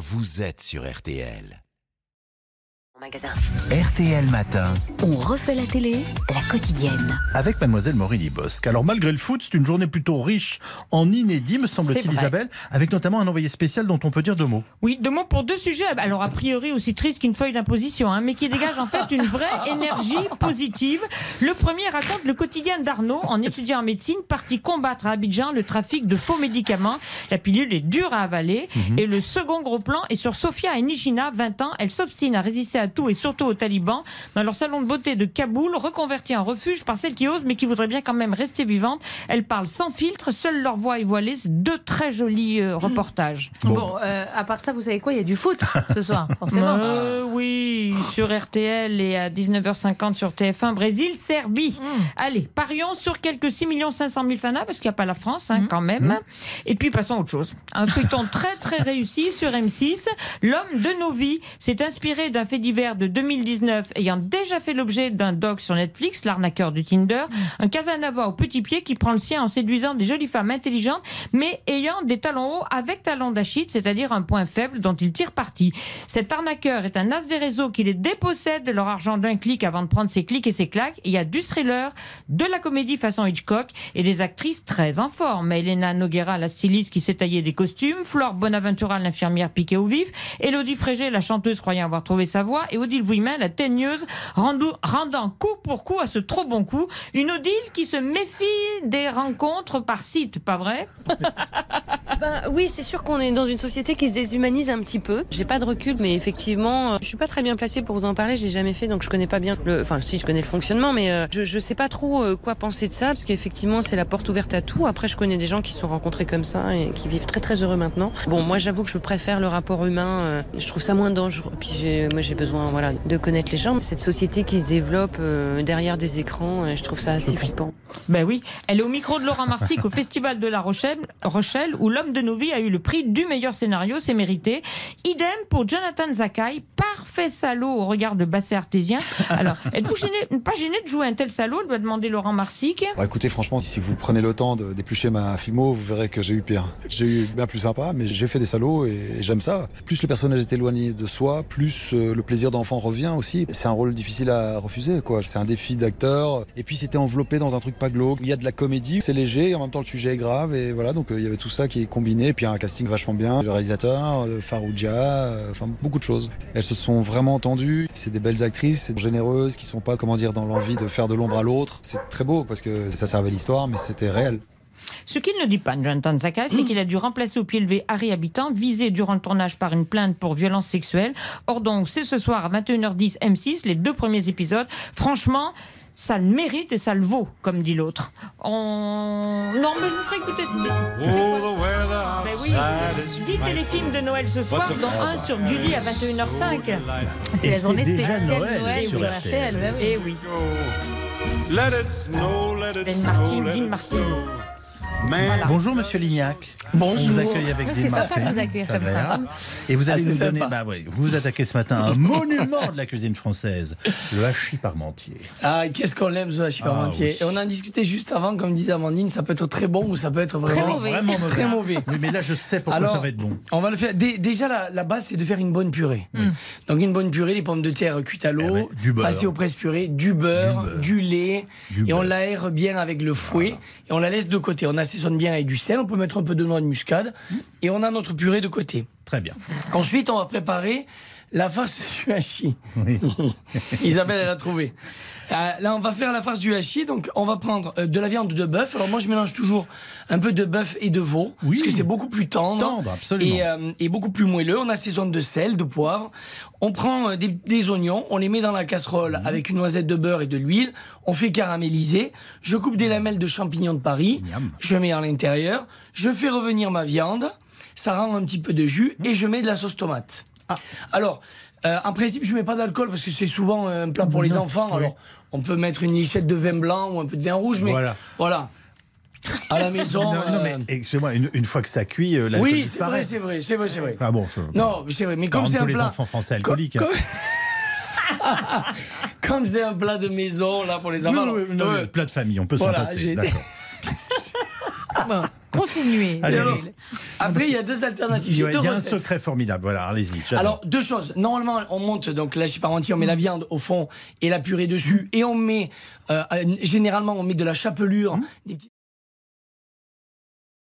vous êtes sur RTL. Magasin. RTL Matin. On refait la télé, la quotidienne. avec mademoiselle Maureen Bosque. Alors malgré le foot, c'est une journée plutôt riche en inédits, me semble-t-il. Isabelle, avec notamment un envoyé spécial dont on peut dire deux mots. Oui, deux mots pour deux sujets. Alors, a priori, aussi triste qu'une feuille d'imposition, hein, mais qui dégage en fait une vraie énergie positive. Le premier raconte le quotidien d'Arnaud, en étudiant en médecine, parti combattre à Abidjan le trafic de faux médicaments. La pilule est dure à avaler. Et le second gros plan est sur Sofia et Nishina, 20 ans. Elle s'obstine à résister à tout et surtout aux talibans dans leur salon de beauté de Kaboul, reconverti en refuge par celles qui osent, mais qui voudraient bien quand même rester vivantes. Elles parlent sans filtre, seule leur voix est voilée. Deux très jolis euh, reportages. Bon, euh, à part ça, vous savez quoi? Il y a du foot ce soir, forcément. Euh, oui, sur RTL et à 19h50 sur TF1, Brésil, Serbie. Allez, parions sur quelques 6 500 000 fanas, parce qu'il n'y a pas la France hein, quand même. Et puis passons à autre chose. Un feuilleton très très réussi sur M6. L'homme de nos vies s'est inspiré d'un fait divers de 2019 ayant déjà fait l'objet d'un doc sur Netflix, l'arnaqueur de Tinder. Un Casanova au petit pied qui prend le sien en séduisant des jolies femmes intelligentes, mais ayant des talons hauts avec talons d'Achille, c'est-à-dire un point faible dont il tire parti. Cet arnaqueur est un as des réseaux qui les dépossède de leur argent d'un clic avant de prendre ses clics et ses claques. Il y a du thriller, de la comédie façon Hitchcock et des actrices très en forme. Elena Noguera, la styliste qui s'est taillée des costumes, Flore Bonaventura, l'infirmière piquée au vif, Elodie Frégé, la chanteuse croyant avoir trouvé sa voix, et Odile Vouimin, la teigneuse, rendant coup pour coup à ce trop bon coup. Une Odile qui se méfie des rencontres par site, pas vrai? Ben, oui, c'est sûr qu'on est dans une société qui se déshumanise un petit peu. J'ai pas de recul, mais effectivement, euh, je suis pas très bien placée pour vous en parler. J'ai jamais fait, donc je connais pas bien le. Enfin, si je connais le fonctionnement, mais euh, je, je sais pas trop euh, quoi penser de ça, parce qu'effectivement, c'est la porte ouverte à tout. Après, je connais des gens qui se sont rencontrés comme ça et qui vivent très très heureux maintenant. Bon, moi, j'avoue que je préfère le rapport humain. je trouve ça moins dangereux. Puis moi, j'ai besoin, voilà, de connaître les gens. Cette société qui se développe euh, derrière des écrans, euh, je trouve ça assez flippant. Ben oui, elle est au micro de Laurent Marsic au Festival de la Rochelle, Rochelle où l'homme de nos vies a eu le prix du meilleur scénario, c'est mérité. Idem pour Jonathan Zakai, parfait salaud au regard de basset artésien. Alors, êtes-vous gêné, pas gêné de jouer un tel salaud lui a demandé Laurent Marsic? Bon, écoutez, franchement, si vous prenez le temps d'éplucher ma filmo, vous verrez que j'ai eu pire. J'ai eu bien plus sympa, mais j'ai fait des salauds et j'aime ça. Plus le personnage est éloigné de soi, plus euh, le plaisir d'enfant revient aussi. C'est un rôle difficile à refuser, quoi. C'est un défi d'acteur. Et puis c'était enveloppé dans un truc pas glauque. Il y a de la comédie, c'est léger, et en même temps le sujet est grave. Et voilà, donc euh, il y avait tout ça qui est combiné. Et puis un casting vachement bien. Le réalisateur, euh, Farouja, euh, enfin beaucoup de choses. Elles se sont vraiment entendues. C'est des belles actrices, généreuses, qui sont pas, comment dire, dans l'envie de faire de l'ombre à l'autre. C'est très beau parce que ça servait l'histoire, mais c'était réel. Ce qu'il ne dit pas, Jonathan Zakai, c'est qu'il a dû remplacer au pied levé Harry Habitant, visé durant le tournage par une plainte pour violence sexuelle. Or donc, c'est ce soir à 21h10 M6, les deux premiers épisodes. Franchement, ça le mérite et ça le vaut, comme dit l'autre. On... Non, mais je vous ferai écouter. Mais oui, 10 téléfilms de Noël ce soir, dont un sur Gulli à 21h05. C'est Et la journée spéciale Noël Noël, sur RTL. Ouais, oui. Eh oui, Let it snow, let it Ben snow, Martin, let Dean it Martin. Bonjour Monsieur Lignac. On vous accueille avec C'est des sympa de vous accueillir ça comme ça. Et vous allez Ah, nous c'est donner, bah vous vous attaquez ce matin à un monument de la cuisine française, le hachis parmentier. Ah, qu'est-ce qu'on l'aime, ce hachis Ah, parmentier. oui. Et on en discutait juste avant, comme disait Amandine, ça peut être très bon ou ça peut être vraiment mauvais. Vraiment mauvais. Très mauvais. Oui, mais là je sais pourquoi Alors, ça va être bon. On va le faire. Dé- Déjà, la, la base, c'est de faire une bonne purée. Donc, une bonne purée, les pommes de terre cuites à l'eau, Eh ouais, du beurre. passées au presse-purée, du beurre, Du beurre. du lait, Du et on l'aère bien avec le fouet, et on la laisse de côté. On assaisonne bien avec du sel, on peut mettre un peu de noix de muscade, et on a notre purée de côté. Très bien. Ensuite, on va préparer la farce du hachis. Isabelle, elle a trouvé. Euh, là, on va faire la farce du hachis. Donc, on va prendre euh, de la viande de bœuf. Alors, moi, je mélange toujours un peu de bœuf et de veau. Oui. Parce que c'est beaucoup plus tendre. Tendre, absolument. Et, euh, et beaucoup plus moelleux. On assaisonne de sel, de poivre. On prend euh, des, des oignons. On les met dans la casserole avec une noisette de beurre et de l'huile. On fait caraméliser. Je coupe des lamelles de champignons de Paris. Miam. Je mets à l'intérieur. Je fais revenir ma viande. Ça rend un petit peu de jus. Et je mets de la sauce tomate. Ah. Alors, euh, en principe, je mets pas d'alcool parce que c'est souvent un plat pour les enfants. Alors, on peut mettre une lichette de vin blanc ou un peu de vin rouge, mais Voilà. voilà. À la maison. Non, non, mais euh, excusez-moi, une, une fois que ça cuit, euh, oui, c'est vrai, c'est vrai, c'est vrai, c'est vrai. Ah bon, je... Non, c'est vrai. Mais comme c'est un tous les plat, enfants français comme- alcooliques. comme- comme c'est un plat de maison là pour les enfants. non, ouais. mais plat de famille, on peut Voilà, s'en passer. Bon, continuez. Allez. Cyril. Après, il y a deux alternatives. Il y a, deux il y a un secret formidable. Voilà, allez-y. Alors, deux choses. Normalement, on monte donc la parmentier, on met la viande au fond et la purée dessus. Et on met, euh, euh, généralement, on met de la chapelure, des petits